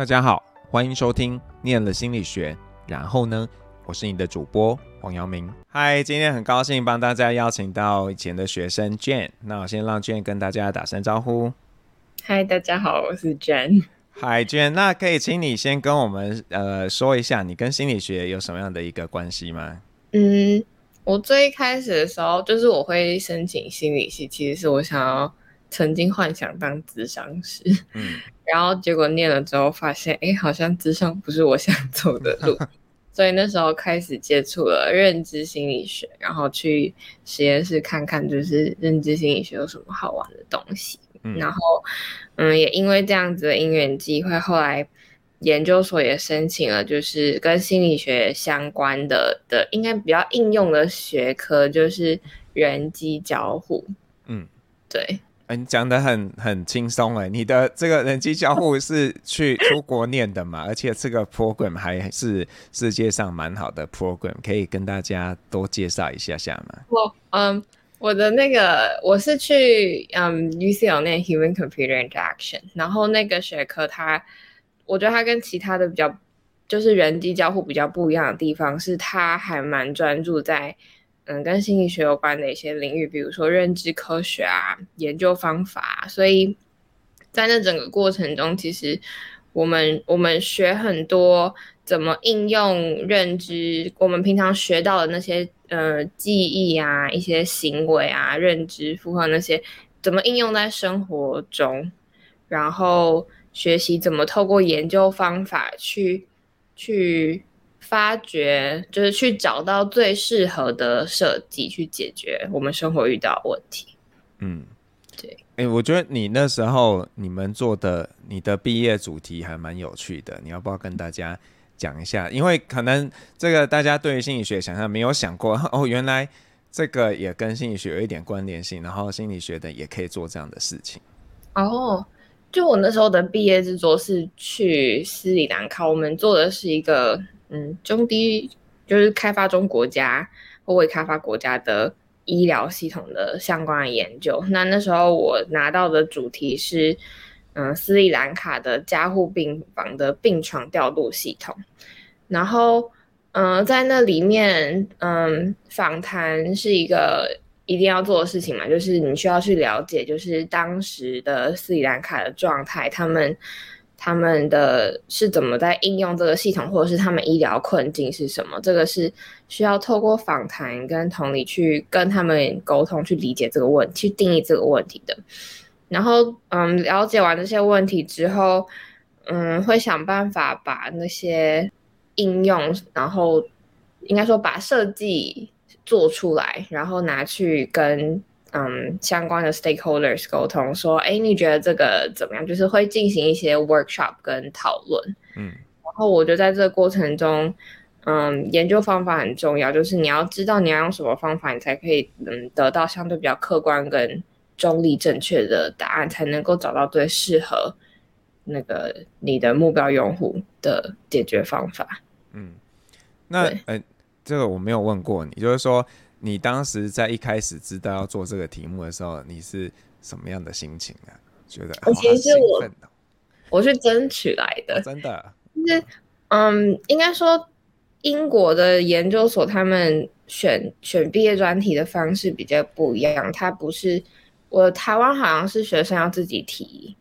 大家好，欢迎收听念了心理学。然后呢，我是你的主播黄阳明。嗨，今天很高兴帮大家邀请到以前的学生 Jane。那我先让 Jane 跟大家打声招呼。嗨，大家好，我是 Jane。嗨，Jane，那可以请你先跟我们呃说一下，你跟心理学有什么样的一个关系吗？嗯，我最开始的时候，就是我会申请心理系，其实是我想要曾经幻想当智商师，嗯，然后结果念了之后发现，哎，好像智商不是我想走的路，所以那时候开始接触了认知心理学，然后去实验室看看，就是认知心理学有什么好玩的东西，嗯，然后，嗯，也因为这样子的因缘机会，后来。研究所也申请了，就是跟心理学相关的的，应该比较应用的学科，就是人机交互。嗯，对。欸、你讲得很很轻松哎，你的这个人机交互是去出国念的嘛？而且这个 program 还是世界上蛮好的 program，可以跟大家多介绍一下下吗？我嗯，我的那个我是去嗯 UCL 念 Human Computer Interaction，然后那个学科它。我觉得它跟其他的比较，就是人机交互比较不一样的地方是，它还蛮专注在，嗯，跟心理学有关的一些领域，比如说认知科学啊、研究方法。所以在那整个过程中，其实我们我们学很多怎么应用认知，我们平常学到的那些呃记忆啊、一些行为啊、认知负荷那些，怎么应用在生活中，然后。学习怎么透过研究方法去去发掘，就是去找到最适合的设计，去解决我们生活遇到的问题。嗯，对。哎、欸，我觉得你那时候你们做的你的毕业主题还蛮有趣的，你要不要跟大家讲一下？因为可能这个大家对于心理学想象没有想过哦，原来这个也跟心理学有一点关联性，然后心理学的也可以做这样的事情。哦。就我那时候的毕业制作是去斯里兰卡，我们做的是一个嗯中低就是开发中国家或未开发国家的医疗系统的相关的研究。那那时候我拿到的主题是嗯斯里兰卡的加护病房的病床调度系统，然后嗯在那里面嗯访谈是一个。一定要做的事情嘛，就是你需要去了解，就是当时的斯里兰卡的状态，他们他们的是怎么在应用这个系统，或者是他们医疗困境是什么？这个是需要透过访谈跟同理去跟他们沟通，去理解这个问题，去定义这个问题的。然后，嗯，了解完这些问题之后，嗯，会想办法把那些应用，然后应该说把设计。做出来，然后拿去跟嗯相关的 stakeholders 沟通，说，哎，你觉得这个怎么样？就是会进行一些 workshop 跟讨论，嗯，然后我觉得在这个过程中，嗯，研究方法很重要，就是你要知道你要用什么方法，你才可以嗯得到相对比较客观跟中立正确的答案，才能够找到最适合那个你的目标用户的解决方法。嗯，那呃。这个我没有问过你，就是说你当时在一开始知道要做这个题目的时候，你是什么样的心情啊？觉得其实我我是争取来的，哦、真的。就是嗯，应该说英国的研究所他们选选毕业专题的方式比较不一样，他不是我台湾好像是学生要自己提，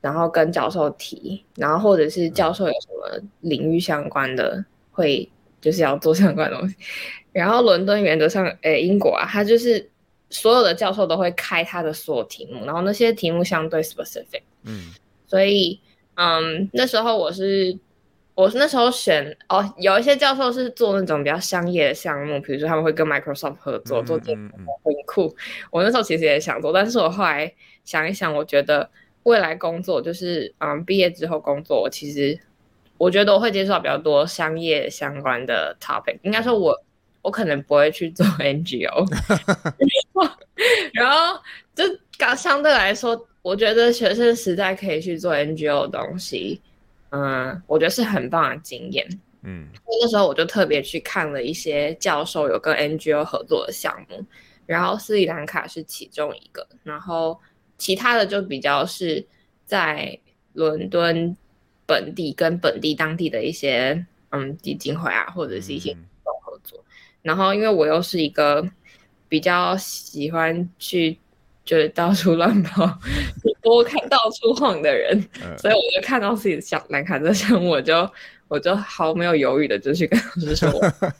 然后跟教授提，然后或者是教授有什么领域相关的会。就是要做相关的东西，然后伦敦原则上，诶，英国啊，它就是所有的教授都会开他的所有题目，然后那些题目相对 specific，嗯，所以，嗯，那时候我是，我是那时候选，哦，有一些教授是做那种比较商业的项目，比如说他们会跟 Microsoft 合作做这个很酷，我那时候其实也想做，但是我后来想一想，我觉得未来工作就是，嗯，毕业之后工作，我其实。我觉得我会接触到比较多商业相关的 topic，应该说我我可能不会去做 NGO，然后就刚相对来说，我觉得学生时代可以去做 NGO 的东西，嗯，我觉得是很棒的经验，嗯，那时候我就特别去看了一些教授有跟 NGO 合作的项目，然后斯里兰卡是其中一个，然后其他的就比较是在伦敦。本地跟本地当地的一些嗯基金会啊，或者是一些合作。嗯、然后因为我又是一个比较喜欢去就是到处乱跑、多看到处晃的人，嗯、所以我就看到自己的小蓝卡车箱，我就我就毫没有犹豫的就去跟老师说我，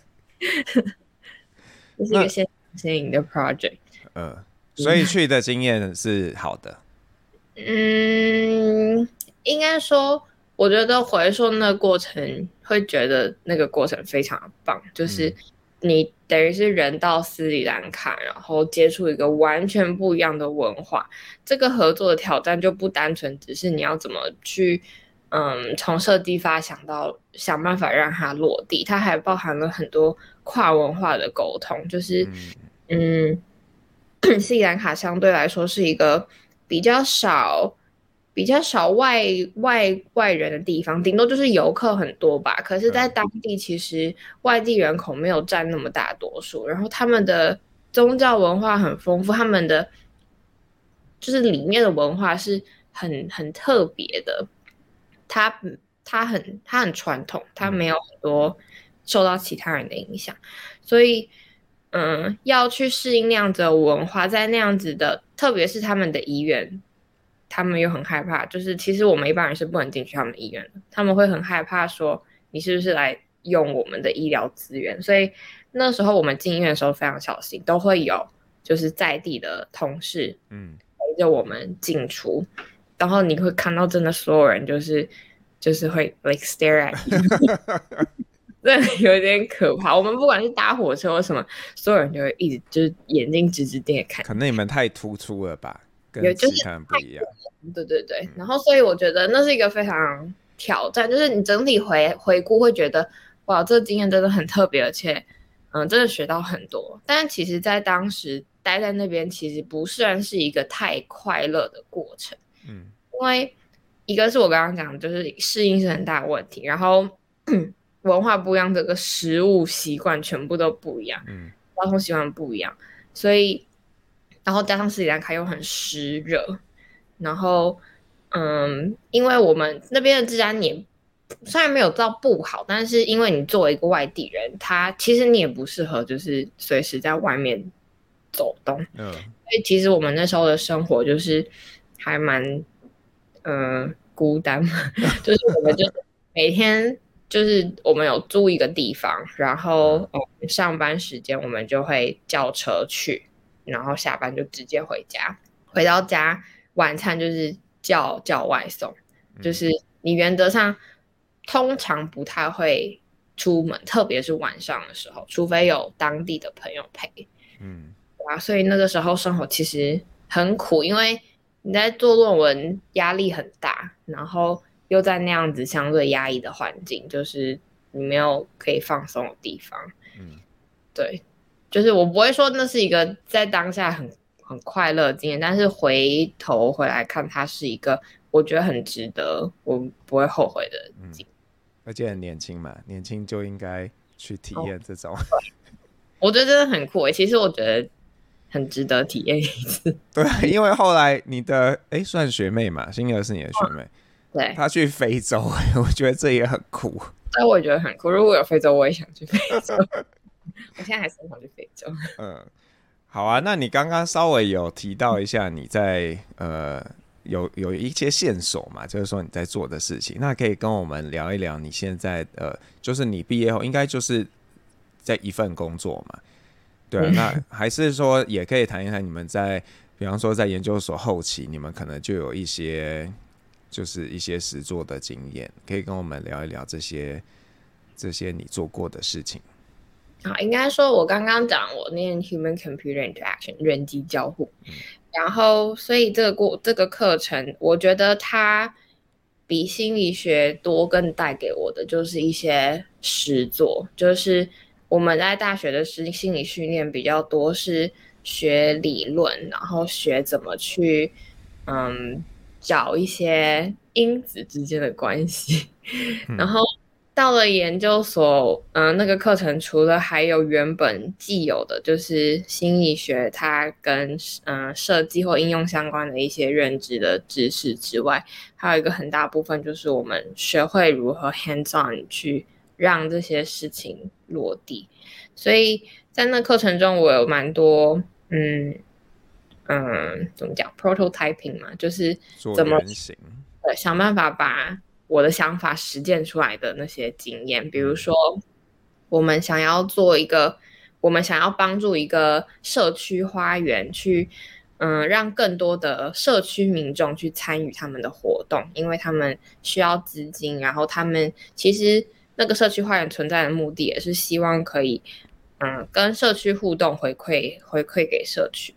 这是一个先先赢的 project。嗯，所以去的经验是好的。嗯，应该说，我觉得回溯那个过程，会觉得那个过程非常棒。就是你等于是人到斯里兰卡，然后接触一个完全不一样的文化。这个合作的挑战就不单纯只是你要怎么去，嗯，从设计发想到想办法让它落地，它还包含了很多跨文化的沟通。就是，嗯，斯里兰卡相对来说是一个。比较少，比较少外外外人的地方，顶多就是游客很多吧。可是，在当地其实外地人口没有占那么大多数。然后，他们的宗教文化很丰富，他们的就是里面的文化是很很特别的。他他很他很传统，他没有很多受到其他人的影响，所以。嗯，要去适应那样子的文化，在那样子的，特别是他们的医院，他们又很害怕。就是其实我们一般人是不能进去他们的医院的，他们会很害怕说你是不是来用我们的医疗资源。所以那时候我们进医院的时候非常小心，都会有就是在地的同事，嗯，陪着我们进出。嗯、然后你会看到真的所有人就是就是会 like stare at you。对，有点可怕。我们不管是搭火车或什么，所有人就会一直就是眼睛直直盯着看。可能你们太突出了吧，跟其他人不一样。对对对，嗯、然后所以我觉得那是一个非常挑战，就是你整体回回顾会觉得，哇，这个经验真的很特别，而且嗯，真的学到很多。但其实，在当时待在那边，其实不算是一个太快乐的过程。嗯，因为一个是我刚刚讲的，就是适应是很大的问题，然后。文化不一样，这个食物习惯全部都不一样，嗯，交通习惯不一样，所以，然后加上斯里兰卡又很湿热，然后，嗯，因为我们那边的治安也虽然没有到不好，但是因为你作为一个外地人，他其实你也不适合就是随时在外面走动，嗯，所以其实我们那时候的生活就是还蛮，嗯，孤单，就是我们就每天。就是我们有租一个地方，然后嗯，上班时间我们就会叫车去，然后下班就直接回家。回到家晚餐就是叫叫外送，就是你原则上通常不太会出门，特别是晚上的时候，除非有当地的朋友陪。嗯，啊，所以那个时候生活其实很苦，因为你在做论文，压力很大，然后。又在那样子相对压抑的环境，就是你没有可以放松的地方。嗯，对，就是我不会说那是一个在当下很很快乐的经验，但是回头回来看，它是一个我觉得很值得，我不会后悔的经而且很年轻嘛，年轻就应该去体验这种。哦，我觉得真的很酷诶，其实我觉得很值得体验一次。对，因为后来你的哎算学妹嘛，星儿是你的学妹。哦对，她去非洲，我觉得这也很酷。但我也觉得很酷。如果有非洲，我也想去非洲。我现在还是很想去非洲。嗯，好啊。那你刚刚稍微有提到一下你在呃有有一些线索嘛，就是说你在做的事情。那可以跟我们聊一聊你现在呃，就是你毕业后应该就是在一份工作嘛？对啊。那还是说也可以谈一谈你们在，比方说在研究所后期，你们可能就有一些。就是一些实作的经验，可以跟我们聊一聊这些这些你做过的事情。好，应该说，我刚刚讲我念 Human Computer Interaction 人机交互，嗯、然后所以这个过这个课程，我觉得它比心理学多，更带给我的就是一些实作。就是我们在大学的心心理训练比较多是学理论，然后学怎么去嗯。找一些因子之间的关系，嗯、然后到了研究所，嗯、呃，那个课程除了还有原本既有的，就是心理学，它跟嗯、呃、设计或应用相关的一些认知的知识之外，还有一个很大部分就是我们学会如何 hands on 去让这些事情落地。所以在那课程中，我有蛮多嗯嗯怎么讲 prototyping 嘛，就是怎么呃想办法把。我的想法实践出来的那些经验，比如说，我们想要做一个，我们想要帮助一个社区花园去，嗯，让更多的社区民众去参与他们的活动，因为他们需要资金，然后他们其实那个社区花园存在的目的也是希望可以，嗯，跟社区互动，回馈回馈给社区。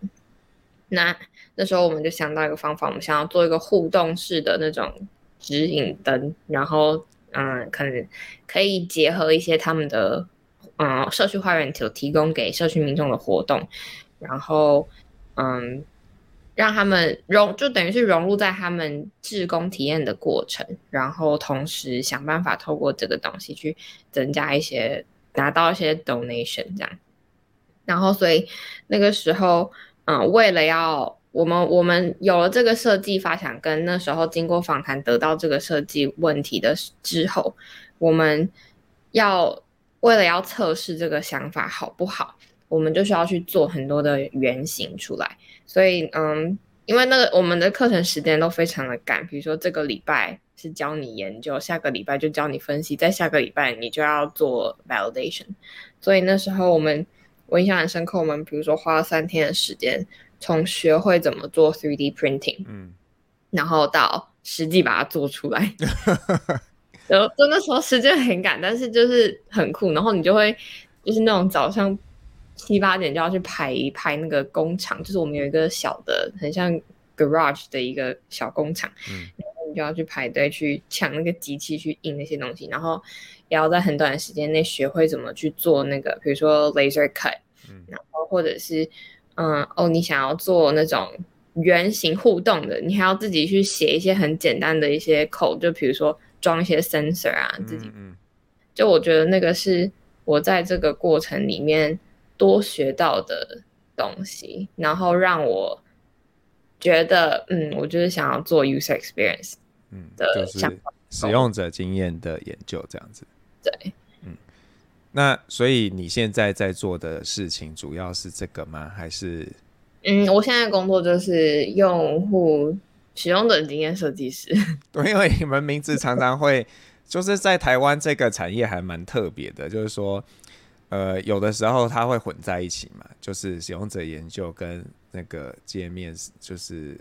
那那时候我们就想到一个方法，我们想要做一个互动式的那种。指引灯，然后嗯，可能可以结合一些他们的嗯社区花园所提供给社区民众的活动，然后嗯，让他们融就等于是融入在他们志工体验的过程，然后同时想办法透过这个东西去增加一些拿到一些 donation 这样，然后所以那个时候嗯，为了要。我们我们有了这个设计发想，跟那时候经过访谈得到这个设计问题的之后，我们要为了要测试这个想法好不好，我们就需要去做很多的原型出来。所以，嗯，因为那个我们的课程时间都非常的赶，比如说这个礼拜是教你研究，下个礼拜就教你分析，在下个礼拜你就要做 validation。所以那时候我们我印象很深刻，我们比如说花了三天的时间。从学会怎么做 3D printing，嗯，然后到实际把它做出来，然后真的时候时间很赶，但是就是很酷。然后你就会就是那种早上七八点就要去排一排那个工厂，就是我们有一个小的很像 garage 的一个小工厂，嗯，然后你就要去排队去抢那个机器去印那些东西，然后也要在很短的时间内学会怎么去做那个，比如说 laser cut，嗯，然后或者是。嗯哦，你想要做那种圆形互动的，你还要自己去写一些很简单的一些 code，就比如说装一些 sensor 啊，自己。嗯，就我觉得那个是我在这个过程里面多学到的东西，然后让我觉得，嗯，我就是想要做 user experience，嗯，的想法，使用者经验的研究这样子。对。那所以你现在在做的事情主要是这个吗？还是？嗯，我现在工作就是用户使用者经验设计师。对，因为你们名字常常会就是在台湾这个产业还蛮特别的，就是说，呃，有的时候它会混在一起嘛，就是使用者研究跟那个界面就是。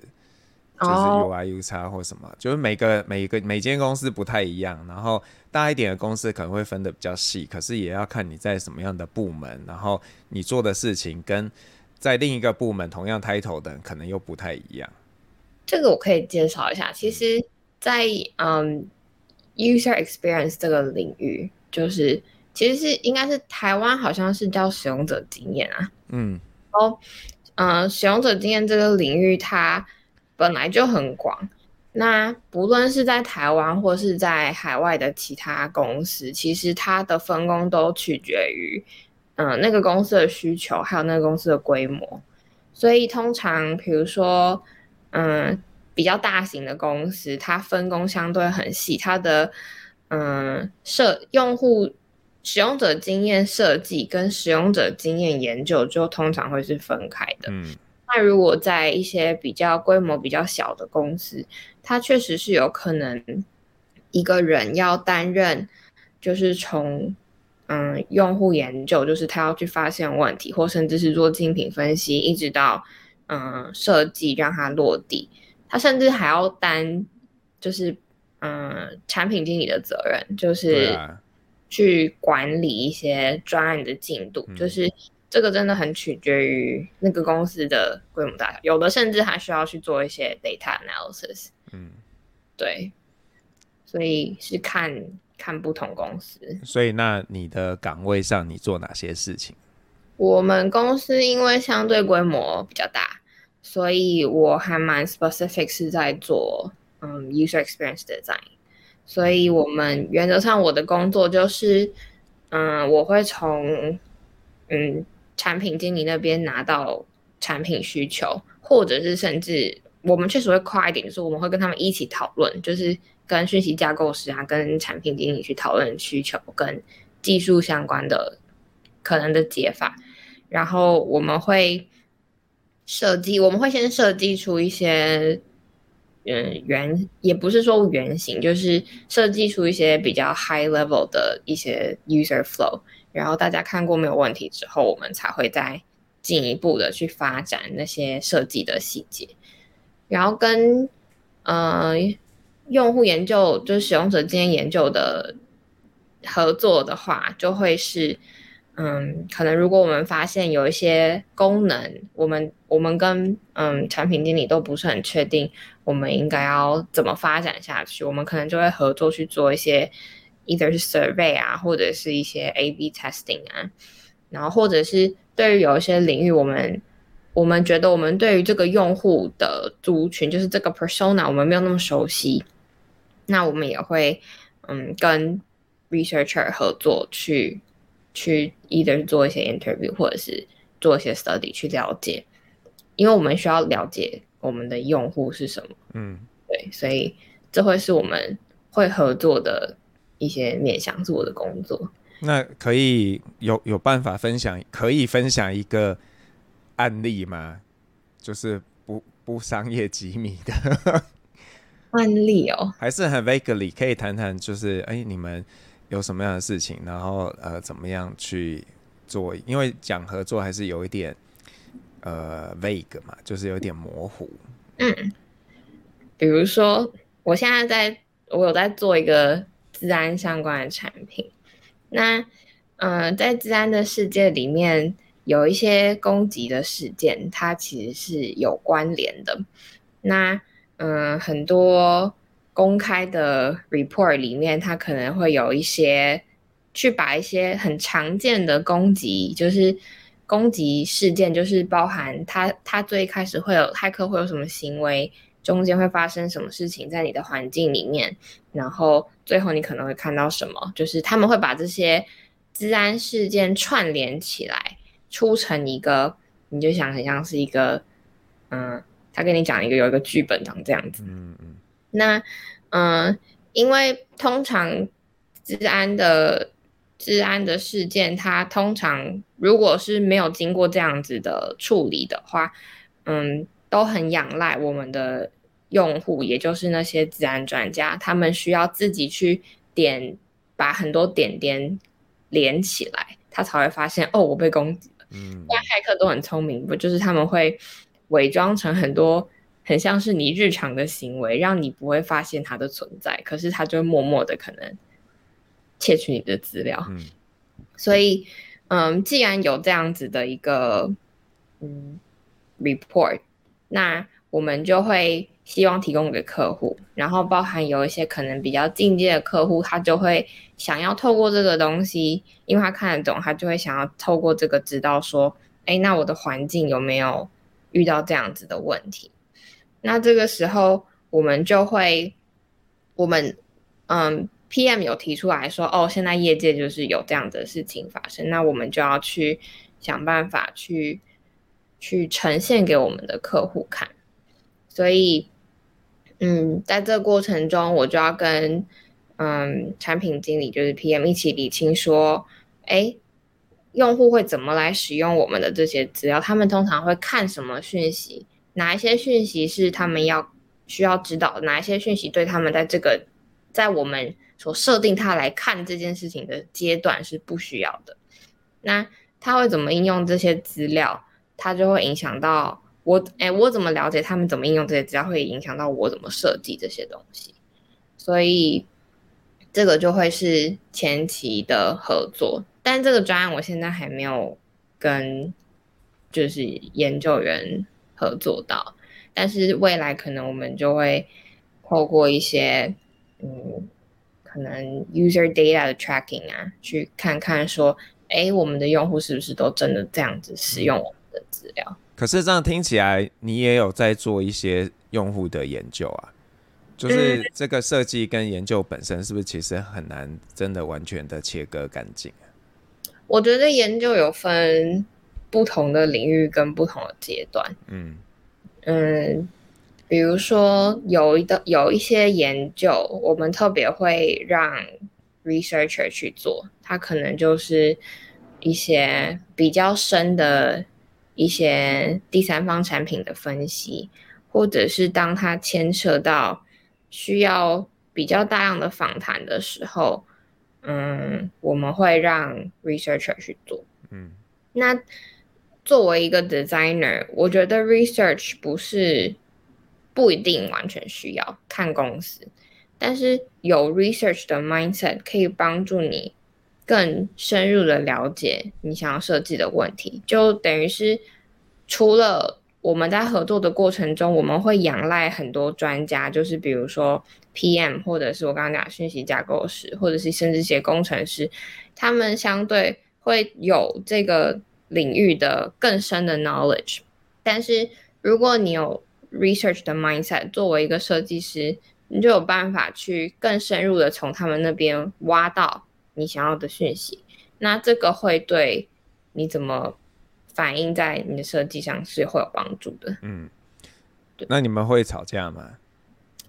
就是 U I U 差或什么，oh. 就是每个每个每间公司不太一样，然后大一点的公司可能会分的比较细，可是也要看你在什么样的部门，然后你做的事情跟在另一个部门同样 title 的可能又不太一样。这个我可以介绍一下，其实在，在嗯 user experience 这个领域，就是其实是应该是台湾好像是叫使用者经验啊，嗯，哦，嗯，使用者经验这个领域它。本来就很广，那不论是在台湾或是在海外的其他公司，其实它的分工都取决于，嗯、那个公司的需求，还有那个公司的规模。所以通常，比如说，嗯、比较大型的公司，它分工相对很细，它的，嗯、设用户使用者经验设计跟使用者经验研究就通常会是分开的。嗯。那如果在一些比较规模比较小的公司，它确实是有可能一个人要担任，就是从嗯用户研究，就是他要去发现问题，或甚至是做竞品分析，一直到嗯设计让它落地，他甚至还要担就是嗯产品经理的责任，就是去管理一些专案的进度，就是。这个真的很取决于那个公司的规模大小，有的甚至还需要去做一些 data analysis。嗯，对，所以是看看不同公司。所以，那你的岗位上你做哪些事情？我们公司因为相对规模比较大，所以我还蛮 specific 是在做嗯 user experience design。所以我们原则上我的工作就是，嗯，我会从嗯产品经理那边拿到产品需求，或者是甚至我们确实会快一点，就是我们会跟他们一起讨论，就是跟讯息架构师啊，跟产品经理去讨论需求跟技术相关的可能的解法，然后我们会设计，我们会先设计出一些。嗯，原也不是说原型，就是设计出一些比较 high level 的一些 user flow，然后大家看过没有问题之后，我们才会再进一步的去发展那些设计的细节。然后跟呃用户研究，就是使用者之间研究的合作的话，就会是。嗯，可能如果我们发现有一些功能，我们我们跟嗯产品经理都不是很确定，我们应该要怎么发展下去，我们可能就会合作去做一些，either 是 survey 啊，或者是一些 A/B testing 啊，然后或者是对于有一些领域，我们我们觉得我们对于这个用户的族群，就是这个 persona，我们没有那么熟悉，那我们也会嗯跟 researcher 合作去。去 either 做一些 interview 或者是做一些 study 去了解，因为我们需要了解我们的用户是什么。嗯，对，所以这会是我们会合作的一些面向做的工作。那可以有有办法分享，可以分享一个案例吗？就是不不商业机密的 案例哦，还是很 vaguely 可以谈谈，就是哎你们。有什么样的事情，然后呃，怎么样去做？因为讲合作还是有一点呃 vague 嘛，就是有点模糊。嗯，比如说，我现在在我有在做一个治安相关的产品，那嗯、在治安的世界里面，有一些攻击的事件，它其实是有关联的。那嗯、很多。公开的 report 里面，它可能会有一些去把一些很常见的攻击，就是攻击事件，就是包含它它最开始会有骇客会有什么行为，中间会发生什么事情在你的环境里面，然后最后你可能会看到什么，就是他们会把这些治安事件串联起来，出成一个，你就想很像是一个，嗯，他跟你讲一个有一个剧本长这样子，嗯嗯。那，嗯、呃，因为通常治安的治安的事件，它通常如果是没有经过这样子的处理的话，嗯，都很仰赖我们的用户，也就是那些自然专家，他们需要自己去点，把很多点点连起来，他才会发现哦，我被攻击了。嗯，那骇客都很聪明，不就是他们会伪装成很多。很像是你日常的行为，让你不会发现它的存在，可是他就会默默的可能窃取你的资料。嗯，所以，嗯，既然有这样子的一个嗯 report，那我们就会希望提供给客户，然后包含有一些可能比较进阶的客户，他就会想要透过这个东西，因为他看得懂，他就会想要透过这个知道说，哎，那我的环境有没有遇到这样子的问题？那这个时候，我们就会，我们，嗯，PM 有提出来说，哦，现在业界就是有这样的事情发生，那我们就要去想办法去，去呈现给我们的客户看。所以，嗯，在这过程中，我就要跟，嗯，产品经理就是 PM 一起理清说，哎，用户会怎么来使用我们的这些资料？他们通常会看什么讯息？哪一些讯息是他们要需要知道？哪一些讯息对他们在这个在我们所设定他来看这件事情的阶段是不需要的？那他会怎么应用这些资料？他就会影响到我。哎，我怎么了解他们怎么应用这些资料？会影响到我怎么设计这些东西。所以这个就会是前期的合作。但这个专案我现在还没有跟就是研究员。合作到，但是未来可能我们就会透过一些嗯，可能 user data 的 tracking 啊，去看看说，哎，我们的用户是不是都真的这样子使用我们的资料？可是这样听起来，你也有在做一些用户的研究啊？就是这个设计跟研究本身是不是其实很难真的完全的切割干净？啊我觉得研究有分不同的领域跟不同的阶段。嗯嗯，比如说有一个有一些研究，我们特别会让 researcher 去做，他可能就是一些比较深的一些第三方产品的分析，或者是当它牵涉到需要比较大量的访谈的时候。嗯，我们会让 researcher 去做。嗯，那作为一个 designer，我觉得 research 不是不一定完全需要看公司，但是有 research 的 mindset 可以帮助你更深入的了解你想要设计的问题，就等于是除了。我们在合作的过程中，我们会仰赖很多专家，就是比如说 PM，或者是我刚刚讲讯息架构师，或者是甚至一些工程师，他们相对会有这个领域的更深的 knowledge。但是如果你有 research 的 mindset，作为一个设计师，你就有办法去更深入的从他们那边挖到你想要的讯息。那这个会对你怎么？反映在你的设计上是会有帮助的。嗯，那你们会吵架吗？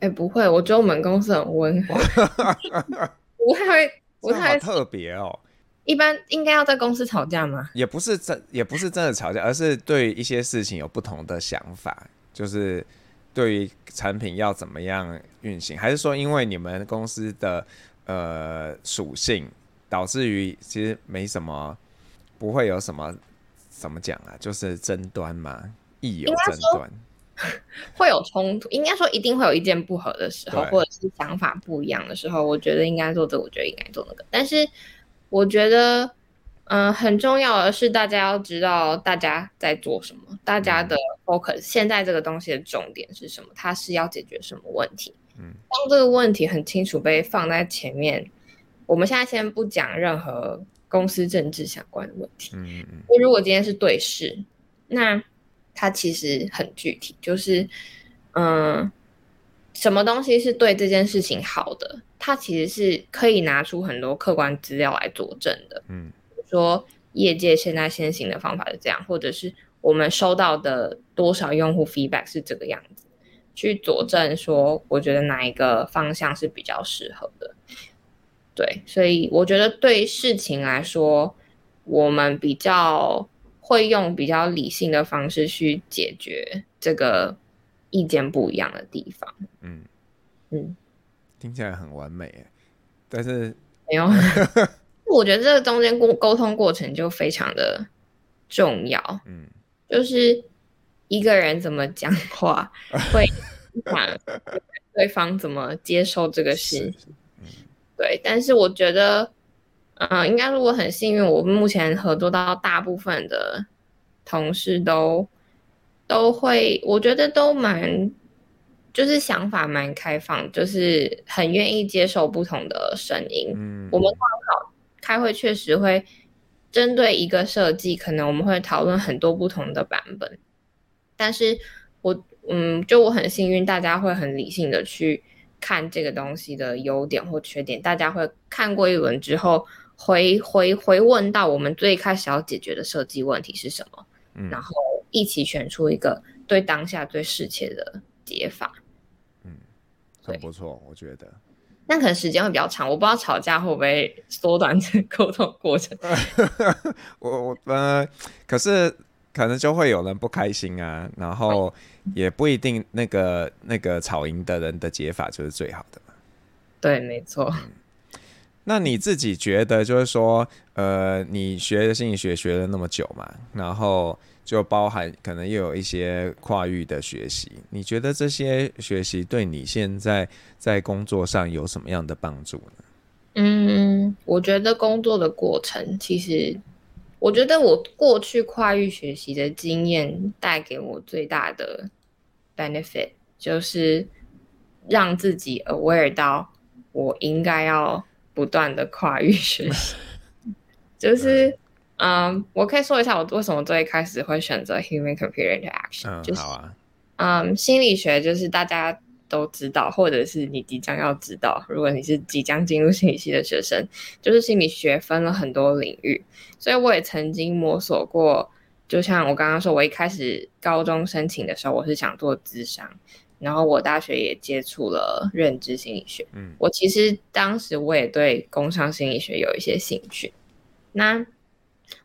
哎、欸，不会，我觉得我们公司很温和，不太会，不太特别哦。一般应该要在公司吵架吗？也不是真，也不是真的吵架，而是对一些事情有不同的想法，就是对于产品要怎么样运行，还是说因为你们公司的呃属性，导致于其实没什么，不会有什么。怎么讲啊？就是争端嘛，亦有争端，会有冲突。应该说一定会有意见不合的时候，或者是想法不一样的时候。我觉得应该做这个，我觉得应该做那个。但是我觉得，嗯、呃，很重要的是大家要知道大家在做什么，大家的 focus、嗯、现在这个东西的重点是什么？它是要解决什么问题？嗯，当这个问题很清楚被放在前面，我们现在先不讲任何。公司政治相关的问题，嗯嗯，如果今天是对事，那它其实很具体，就是，嗯，什么东西是对这件事情好的，它其实是可以拿出很多客观资料来佐证的，嗯，比如说业界现在先行的方法是这样，或者是我们收到的多少用户 feedback 是这个样子，去佐证说，我觉得哪一个方向是比较适合的。对，所以我觉得对事情来说，我们比较会用比较理性的方式去解决这个意见不一样的地方。嗯嗯，听起来很完美，但是没有。我觉得这个中间沟沟通过程就非常的重要。嗯，就是一个人怎么讲 话，会影响对方怎么接受这个事。对，但是我觉得，嗯、呃，应该如果很幸运，我目前合作到大部分的同事都都会，我觉得都蛮，就是想法蛮开放，就是很愿意接受不同的声音。嗯，我们刚好开会确实会针对一个设计，可能我们会讨论很多不同的版本，但是我，嗯，就我很幸运，大家会很理性的去。看这个东西的优点或缺点，大家会看过一轮之后回回回问到我们最开始要解决的设计问题是什么，嗯，然后一起选出一个对当下最适切的解法。嗯，很不错，我觉得。那可能时间会比较长，我不知道吵架会不会缩短这个沟通过程。我我呃，可是。可能就会有人不开心啊，然后也不一定那个那个吵赢的人的解法就是最好的嘛。对，没错。嗯，那你自己觉得，就是说，呃，你学的心理学学了那么久嘛，然后就包含可能又有一些跨域的学习，你觉得这些学习对你现在在工作上有什么样的帮助呢？嗯，我觉得工作的过程其实。我觉得我过去跨域学习的经验带给我最大的 benefit 就是让自己 aware 到我应该要不断的跨域学习。就是，嗯，我可以说一下我为什么最开始会选择 human computer interaction。嗯，就是。嗯，心理学就是大家都知道，或者是你即将要知道。如果你是即将进入心理系的学生，就是心理学分了很多领域，所以我也曾经摸索过。就像我刚刚说，我一开始高中申请的时候，我是想做智商，然后我大学也接触了认知心理学。嗯，我其实当时我也对工商心理学有一些兴趣。那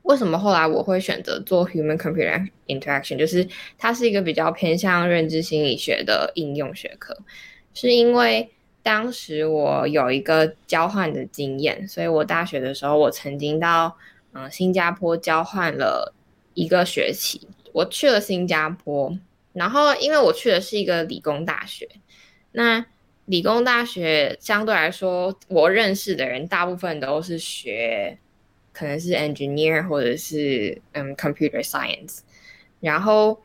为什么后来我会选择做 Human Computer Interaction？就是它是一个比较偏向认知心理学的应用学科，是因为当时我有一个交换的经验，所以我大学的时候我曾经到嗯、新加坡交换了一个学期。我去了新加坡，然后因为我去的是一个理工大学，那理工大学相对来说，我认识的人大部分都是学。可能是 engineer 或者是嗯 computer science，然后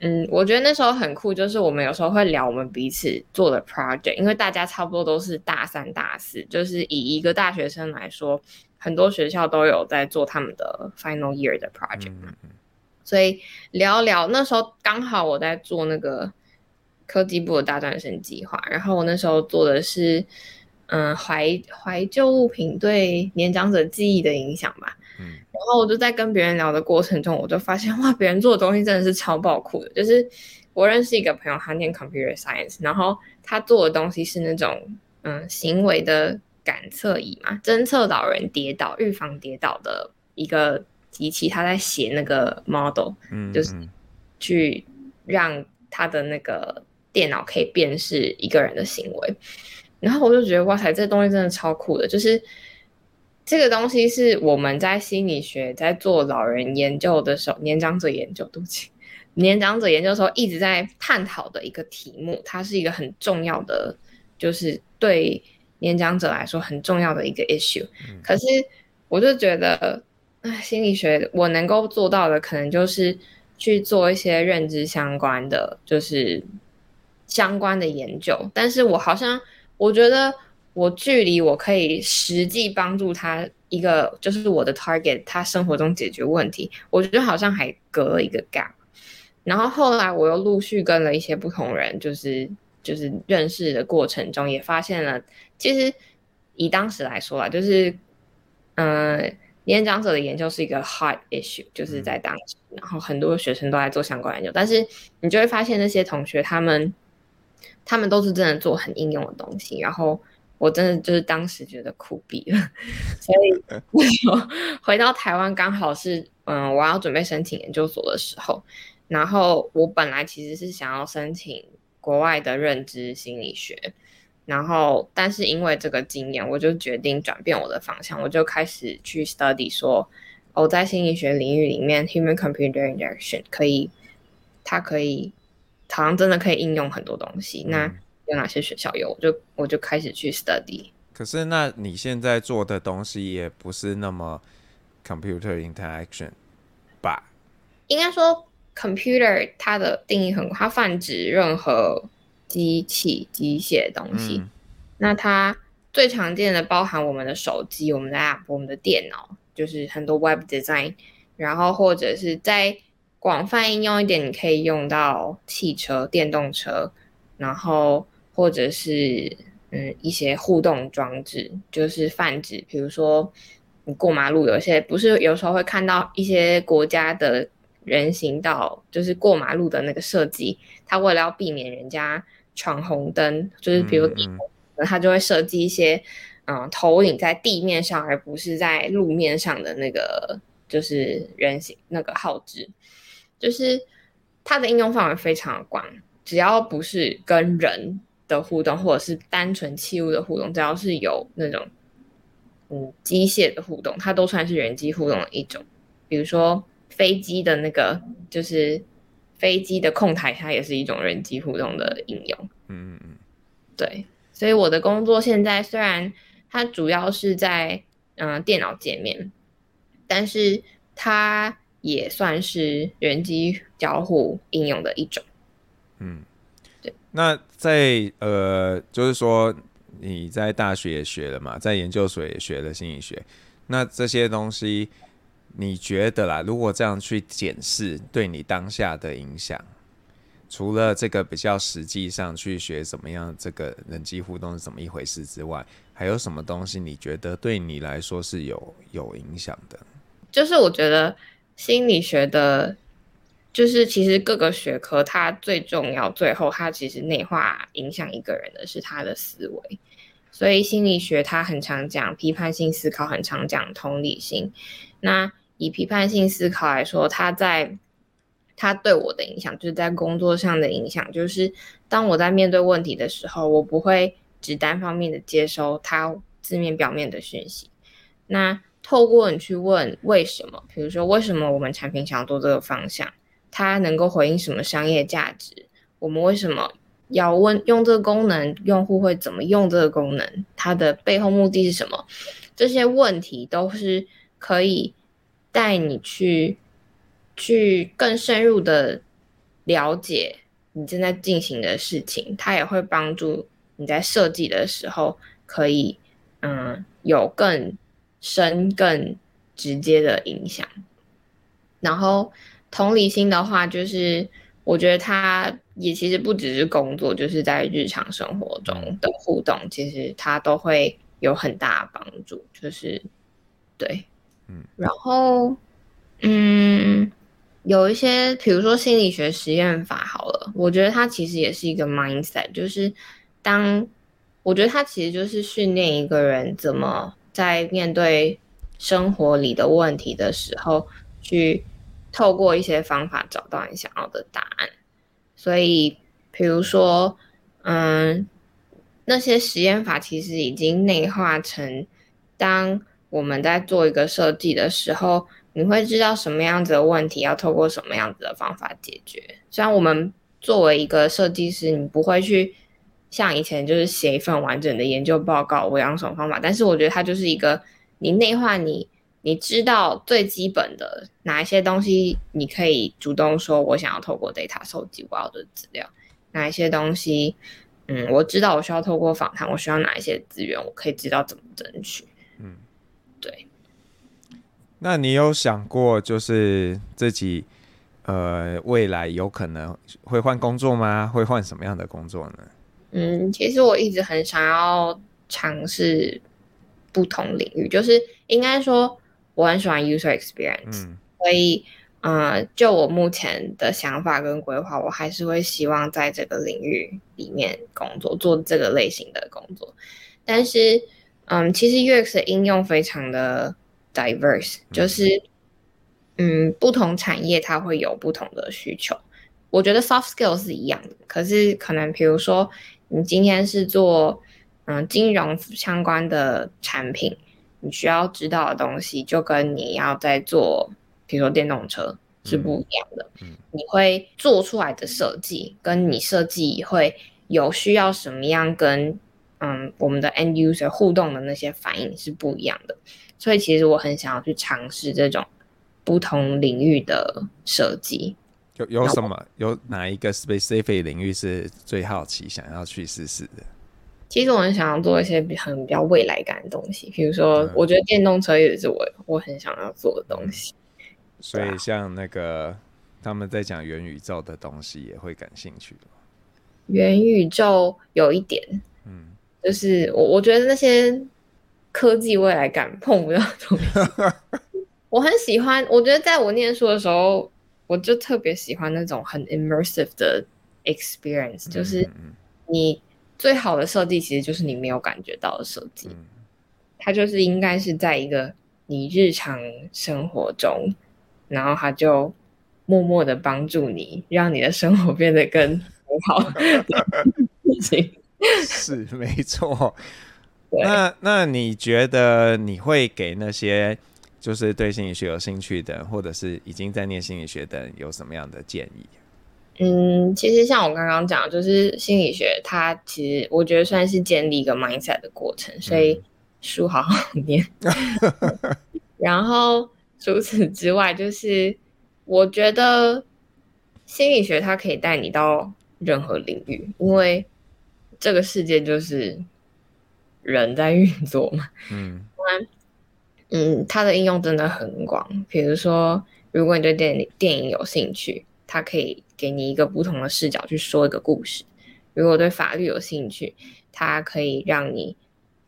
嗯，我觉得那时候很酷，就是我们有时候会聊我们彼此做的 project，因为大家差不多都是大三、大四，就是以一个大学生来说，很多学校都有在做他们的 final year 的 project 嘛，嗯，所以聊聊那时候刚好我在做那个科技部的大专生计划，然后我那时候做的是。嗯，怀怀旧物品对年长者记忆的影响吧。嗯，然后我就在跟别人聊的过程中，我就发现 哇，别人做的东西真的是超爆酷的。就是我认识一个朋友，他念 computer science，然后他做的东西是那种嗯行为的感测仪嘛，侦测老人跌倒、预防跌倒的一个机器。他在写那个 model，嗯，就是去让他的那个电脑可以辨识一个人的行为。然后我就觉得哇塞，这东西真的超酷的，就是这个东西是我们在心理学在做老人研究的时候，年长者研究，对不起，年长者研究的时候一直在探讨的一个题目，它是一个很重要的，就是对年长者来说很重要的一个 issue。可是我就觉得，哎，心理学我能够做到的，可能就是去做一些认知相关的，就是相关的研究，但是我好像。我觉得我距离我可以实际帮助他一个，就是我的 target，他生活中解决问题，我觉得好像还隔了一个 gap。然后后来我又陆续跟了一些不同人，就是就是认识的过程中，也发现了，其实以当时来说啊，就是嗯、呃，年长者的研究是一个 hard issue，就是在当时，然后很多学生都在做相关研究，但是你就会发现那些同学他们。他们都是真的做很应用的东西，然后我真的就是当时觉得酷毙了，所以我回到台湾刚好是嗯，我要准备申请研究所的时候，然后我本来其实是想要申请国外的认知心理学，然后但是因为这个经验，我就决定转变我的方向，我就开始去 study 说，我在心理学领域里面，human computer interaction 可以，它可以。好像真的可以应用很多东西。那有哪些学校有？我就我就开始去 study。可是，那你现在做的东西也不是那么 computer interaction 吧？应该说，computer 它的定义很，它泛指任何机器、机械的东西。嗯。那它最常见的包含我们的手机、我们的 app、我们的电脑，就是很多 web design，然后或者是在。广泛应用一点，你可以用到汽车、电动车，然后或者是嗯一些互动装置，就是泛指，比如说你过马路，有些不是有时候会看到一些国家的人行道，就是过马路的那个设计，它为了要避免人家闯红灯，就是比如你，它就会设计一些嗯投影在地面上，而不是在路面上的那个就是人行那个号志。就是它的应用范围非常的广，只要不是跟人的互动，或者是单纯器物的互动，只要是有那种嗯机械的互动，它都算是人机互动的一种。比如说飞机的那个，就是飞机的控台，它也是一种人机互动的应用。嗯嗯嗯，对。所以我的工作现在虽然它主要是在嗯、呃、电脑界面，但是它。也算是人机交互应用的一种。嗯，对。那在呃，就是说你在大学也学了嘛，在研究所也学了心理学。那这些东西，你觉得啦？如果这样去检视对你当下的影响，除了这个比较实际上去学怎么样这个人机互动是怎么一回事之外，还有什么东西你觉得对你来说是有有影响的？就是我觉得心理学的，就是其实各个学科它最重要，最后它其实内化影响一个人的是他的思维。所以心理学它很常讲批判性思考，很常讲同理心。那以批判性思考来说，它在它对我的影响，就是在工作上的影响，就是当我在面对问题的时候，我不会只单方面的接收它字面表面的讯息。那透过你去问为什么，比如说为什么我们产品想要做这个方向，它能够回应什么商业价值？我们为什么要问用这个功能？用户会怎么用这个功能？它的背后目的是什么？这些问题都是可以带你去去更深入的了解你正在进行的事情。它也会帮助你在设计的时候可以嗯有更。深更直接的影响，然后同理心的话，就是我觉得它也其实不只是工作，就是在日常生活中的互动，其实它都会有很大的帮助。就是对，嗯，然后嗯，有一些比如说心理学实验法好了，我觉得它其实也是一个 mindset，就是当我觉得它其实就是训练一个人怎么。在面对生活里的问题的时候，去透过一些方法找到你想要的答案。所以，比如说，嗯，那些实验法其实已经内化成，当我们在做一个设计的时候，你会知道什么样子的问题要透过什么样子的方法解决。虽然我们作为一个设计师，你不会去。像以前就是写一份完整的研究报告，我用什么方法？但是我觉得它就是一个你内化你，你知道最基本的哪一些东西，你可以主动说，我想要透过 data 收集我要的资料，哪一些东西，嗯，我知道我需要透过访谈，我需要哪一些资源，我可以知道怎么争取。嗯，对。那你有想过，就是自己呃未来有可能会换工作吗？会换什么样的工作呢？嗯，其实我一直很想要尝试不同领域，就是应该说我很喜欢 user experience，嗯，所以，呃，就我目前的想法跟规划，我还是会希望在这个领域里面工作，做这个类型的工作。但是，嗯，其实 UX 的应用非常的 diverse，就是，嗯，不同产业它会有不同的需求。我觉得 soft skills 是一样的，可是可能比如说。你今天是做嗯金融相关的产品，你需要知道的东西就跟你要在做，比如说电动车是不一样的。嗯，你会做出来的设计，跟你设计会有需要什么样跟嗯我们的 end user 互动的那些反应是不一样的。所以其实我很想要去尝试这种不同领域的设计。有有什么有哪一个 specific 领域是最好奇想要去试试的？其实我很想要做一些很比较未来感的东西，比如说，我觉得电动车也是我我很想要做的东西。所以像那个他们在讲元宇宙的东西，也会感兴趣。元宇宙有一点，嗯，就是我我觉得那些科技未来感碰不到的东西。我很喜欢，我觉得在我念书的时候。我就特别喜欢那种很 immersive 的 experience，就是你最好的设计其实就是你没有感觉到的设计，它就是应该是在一个你日常生活中，然后它就默默的帮助你，让你的生活变得更好。是没错。那那你觉得你会给那些？就是对心理学有兴趣的，或者是已经在念心理学的人，有什么样的建议？嗯，其实像我刚刚讲，就是心理学它其实我觉得算是建立一个 mindset 的过程，所以书好好念。嗯、然后除此之外，就是我觉得心理学它可以带你到任何领域，因为这个世界就是人在运作嘛。嗯。嗯，它的应用真的很广。比如说，如果你对电影电影有兴趣，它可以给你一个不同的视角去说一个故事。如果对法律有兴趣，它可以让你，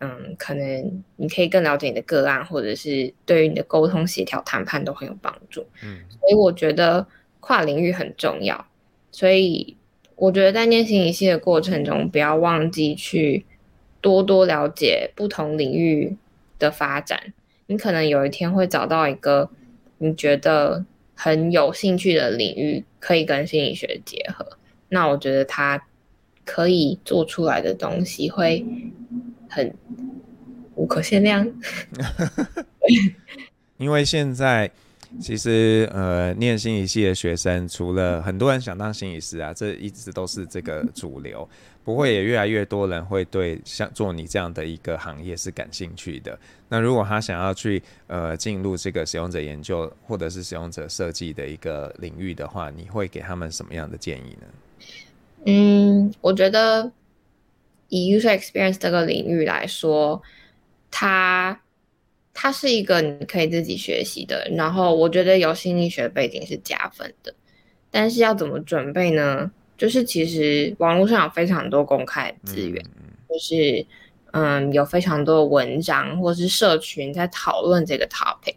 嗯，可能你可以更了解你的个案，或者是对于你的沟通、协调、谈判都很有帮助。嗯，所以我觉得跨领域很重要。所以我觉得在念心理系的过程中，不要忘记去多多了解不同领域的发展。你可能有一天会找到一个你觉得很有兴趣的领域，可以跟心理学结合。那我觉得它可以做出来的东西会很无可限量。因为现在其实呃，念心理系的学生，除了很多人想当心理师啊，这一直都是这个主流。不会，也越来越多人会对像做你这样的一个行业是感兴趣的。那如果他想要去呃进入这个使用者研究或者是使用者设计的一个领域的话，你会给他们什么样的建议呢？嗯，我觉得以 user experience 这个领域来说，它它是一个你可以自己学习的。然后我觉得有心理学背景是加分的，但是要怎么准备呢？就是其实网络上有非常多公开资源，嗯、就是嗯有非常多的文章或是社群在讨论这个 topic，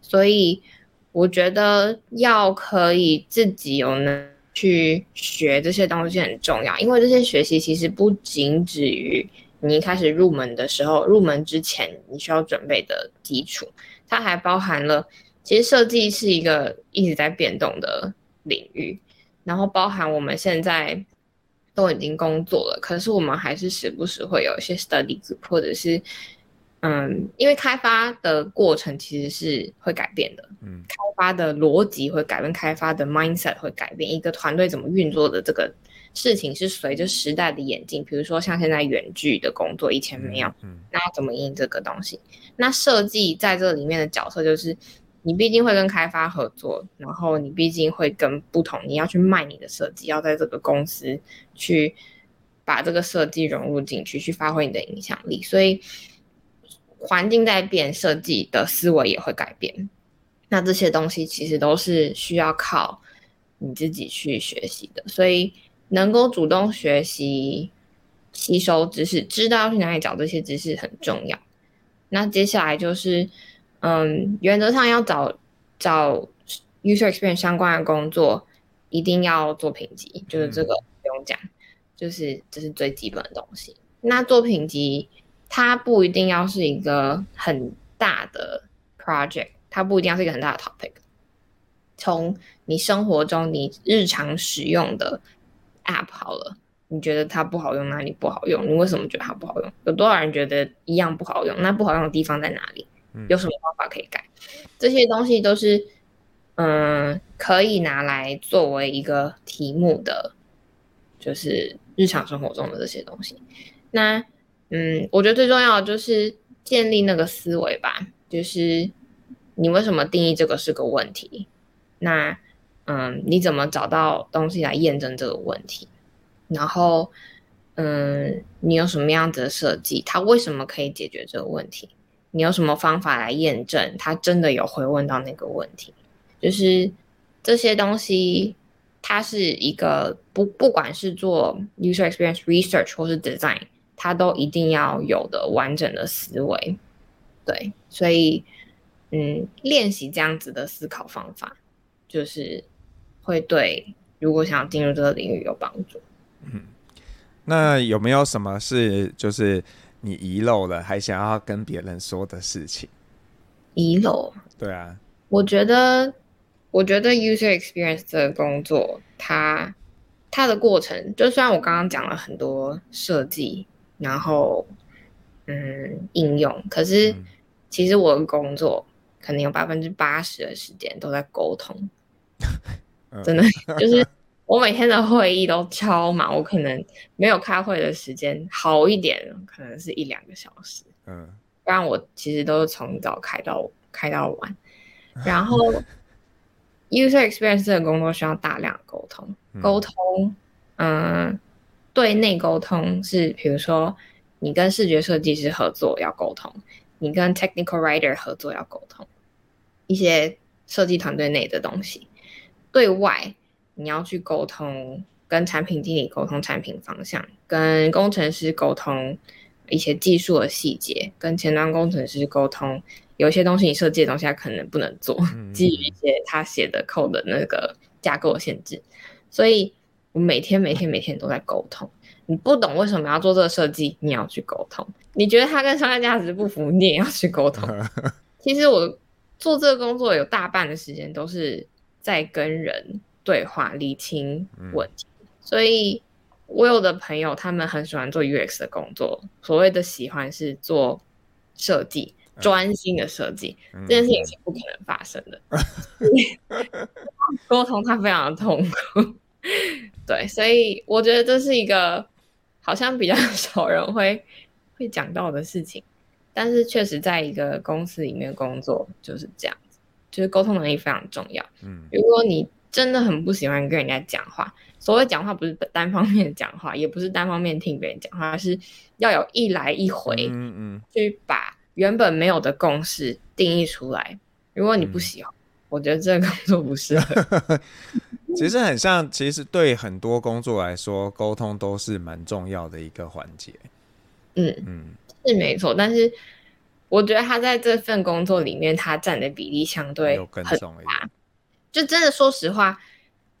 所以我觉得要可以自己有能去学这些东西很重要，因为这些学习其实不仅止于你一开始入门的时候，入门之前你需要准备的基础，它还包含了其实设计是一个一直在变动的领域。然后包含我们现在都已经工作了，可是我们还是时不时会有一些 study group，或者是嗯，因为开发的过程其实是会改变的，嗯，开发的逻辑会改变，开发的 mindset 会改变，一个团队怎么运作的这个事情是随着时代的演进，比如说像现在远距的工作以前没有，嗯，那要怎么应这个东西？那设计在这里面的角色就是。你毕竟会跟开发合作，然后你毕竟会跟不同，你要去卖你的设计，要在这个公司去把这个设计融入进去，去发挥你的影响力。所以环境在变，设计的思维也会改变。那这些东西其实都是需要靠你自己去学习的。所以能够主动学习、吸收知识，知道要去哪里找这些知识很重要。那接下来就是。嗯，原则上要找找 user experience 相关的工作，一定要做评级，就是这个不用讲，就是这是最基本的东西。那做评级，它不一定要是一个很大的 project，它不一定要是一个很大的 topic。从你生活中你日常使用的 app 好了，你觉得它不好用，哪里不好用？你为什么觉得它不好用？有多少人觉得一样不好用？那不好用的地方在哪里？有什么方法可以改？这些东西都是，嗯，可以拿来作为一个题目的，就是日常生活中的这些东西。那，嗯，我觉得最重要的就是建立那个思维吧，就是你为什么定义这个是个问题？那，嗯，你怎么找到东西来验证这个问题？然后，嗯，你有什么样子的设计？它为什么可以解决这个问题？你有什么方法来验证他真的有回问到那个问题？就是这些东西，它是一个不不管是做 user experience research 或是 design，它都一定要有的完整的思维。对，所以嗯，练习这样子的思考方法，就是会对如果想要进入这个领域有帮助。嗯，那有没有什么是就是？你遗漏了，还想要跟别人说的事情？遗漏？对啊，我觉得，我觉得 user experience 的工作，它它的过程，就虽然我刚刚讲了很多设计，然后嗯应用，可是其实我的工作可能有百分之八十的时间都在沟通，真的 就是。我每天的会议都超忙，我可能没有开会的时间，好一点可能是一两个小时，嗯，不然我其实都是从早开到开到晚。然后，user experience 这个工作需要大量沟通，沟通，嗯，对内沟通是，比如说你跟视觉设计师合作要沟通，你跟 technical writer 合作要沟通，一些设计团队内的东西，对外。你要去沟通，跟产品经理沟通产品方向，跟工程师沟通一些技术的细节，跟前端工程师沟通，有一些东西你设计的东西他可能不能做，基于一些他写的 code 的那个架构限制，所以我每天每天每天都在沟通。你不懂为什么要做这个设计，你要去沟通。你觉得它跟商业价值不符，你也要去沟通。其实我做这个工作有大半的时间都是在跟人对话、理清问题。嗯、所以，我有的朋友他们很喜欢做 UX 的工作，所谓的喜欢是做设计，专心的设计，嗯、这件事情是不可能发生的。沟通它非常的痛苦。对，所以我觉得这是一个。好像比较 少人会会讲到的事情，但是确实在一个公司里面工作就是这样子，就是沟通能力非常重要。嗯，如果你真的很不喜欢跟人家讲话，所谓讲话不是单方面讲话，也不是单方面听别人讲话，是要有一来一回，嗯嗯，去把原本没有的共识定义出来。如果你不喜欢，嗯、我觉得这个工作不适合。其实很像，其实对很多工作来说，沟通都是蛮重要的一个环节。嗯嗯，嗯是没错。但是我觉得他在这份工作里面，他占的比例相对很大。就真的说实话，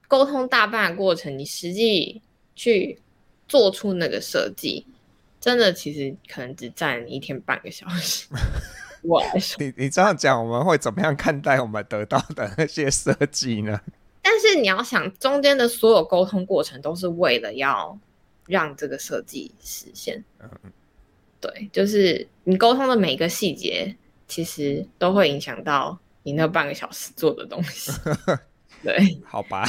沟通大半的过程，你实际去做出那个设计，真的其实可能只占一天半个小时。我来说，你你这样讲，我们会怎么样看待我们得到的那些设计呢？但是你要想，中间的所有沟通过程都是为了要让这个设计实现。嗯，对，就是你沟通的每一个细节，其实都会影响到你那半个小时做的东西。对，好吧。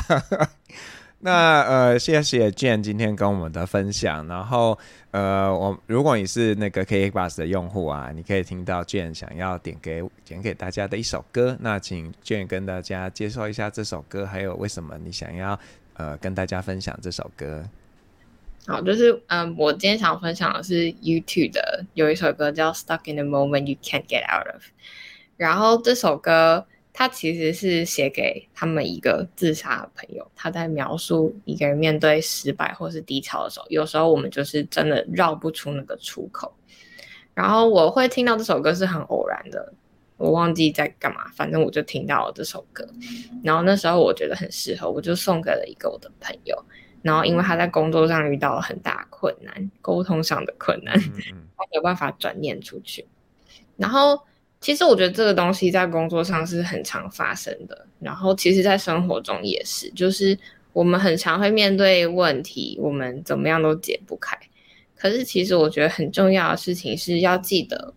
那呃，谢谢 Jane 今天跟我们的分享。然后呃，我如果你是那个 KKBOX 的用户啊，你可以听到 Jane 想要点给点给大家的一首歌。那请 Jane 跟大家介绍一下这首歌，还有为什么你想要呃跟大家分享这首歌。好，就是嗯、呃，我今天想要分享的是 YouTube 的有一首歌叫《Stuck in the Moment You Can't Get Out of》，然后这首歌。它其实是写给他们一个自杀的朋友，他在描述一个人面对失败或是低潮的时候，有时候我们就是真的绕不出那个出口。然后我会听到这首歌是很偶然的，我忘记在干嘛，反正我就听到了这首歌。然后那时候我觉得很适合，我就送给了一个我的朋友。然后因为他在工作上遇到了很大困难，沟通上的困难，他没有办法转念出去。然后。其实我觉得这个东西在工作上是很常发生的，然后其实在生活中也是，就是我们很常会面对问题，我们怎么样都解不开。可是其实我觉得很重要的事情是要记得，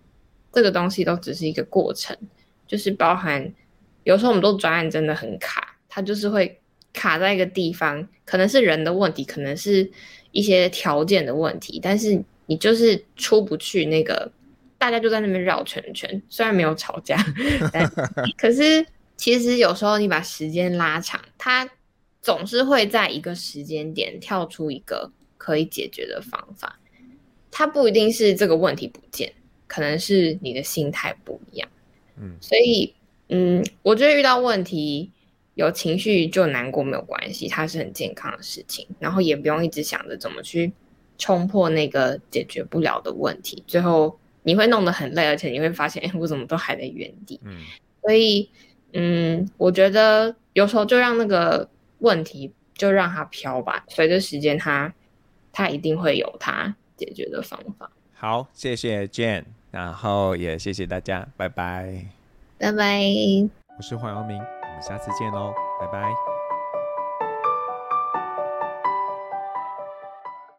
这个东西都只是一个过程，就是包含有时候我们做专案真的很卡，它就是会卡在一个地方，可能是人的问题，可能是一些条件的问题，但是你就是出不去那个。大家就在那边绕圈圈，虽然没有吵架，但可是其实有时候你把时间拉长，它总是会在一个时间点跳出一个可以解决的方法。它不一定是这个问题不见，可能是你的心态不一样。嗯，所以嗯，我觉得遇到问题有情绪就难过没有关系，它是很健康的事情。然后也不用一直想着怎么去冲破那个解决不了的问题，最后。你会弄得很累，而且你会发现，哎，我怎么都还在原地。嗯，所以，嗯，我觉得有时候就让那个问题就让它飘吧，随着时间它，它它一定会有它解决的方法。好，谢谢 Jane，然后也谢谢大家，拜拜，拜拜。我是黄耀明，我们下次见喽，拜拜。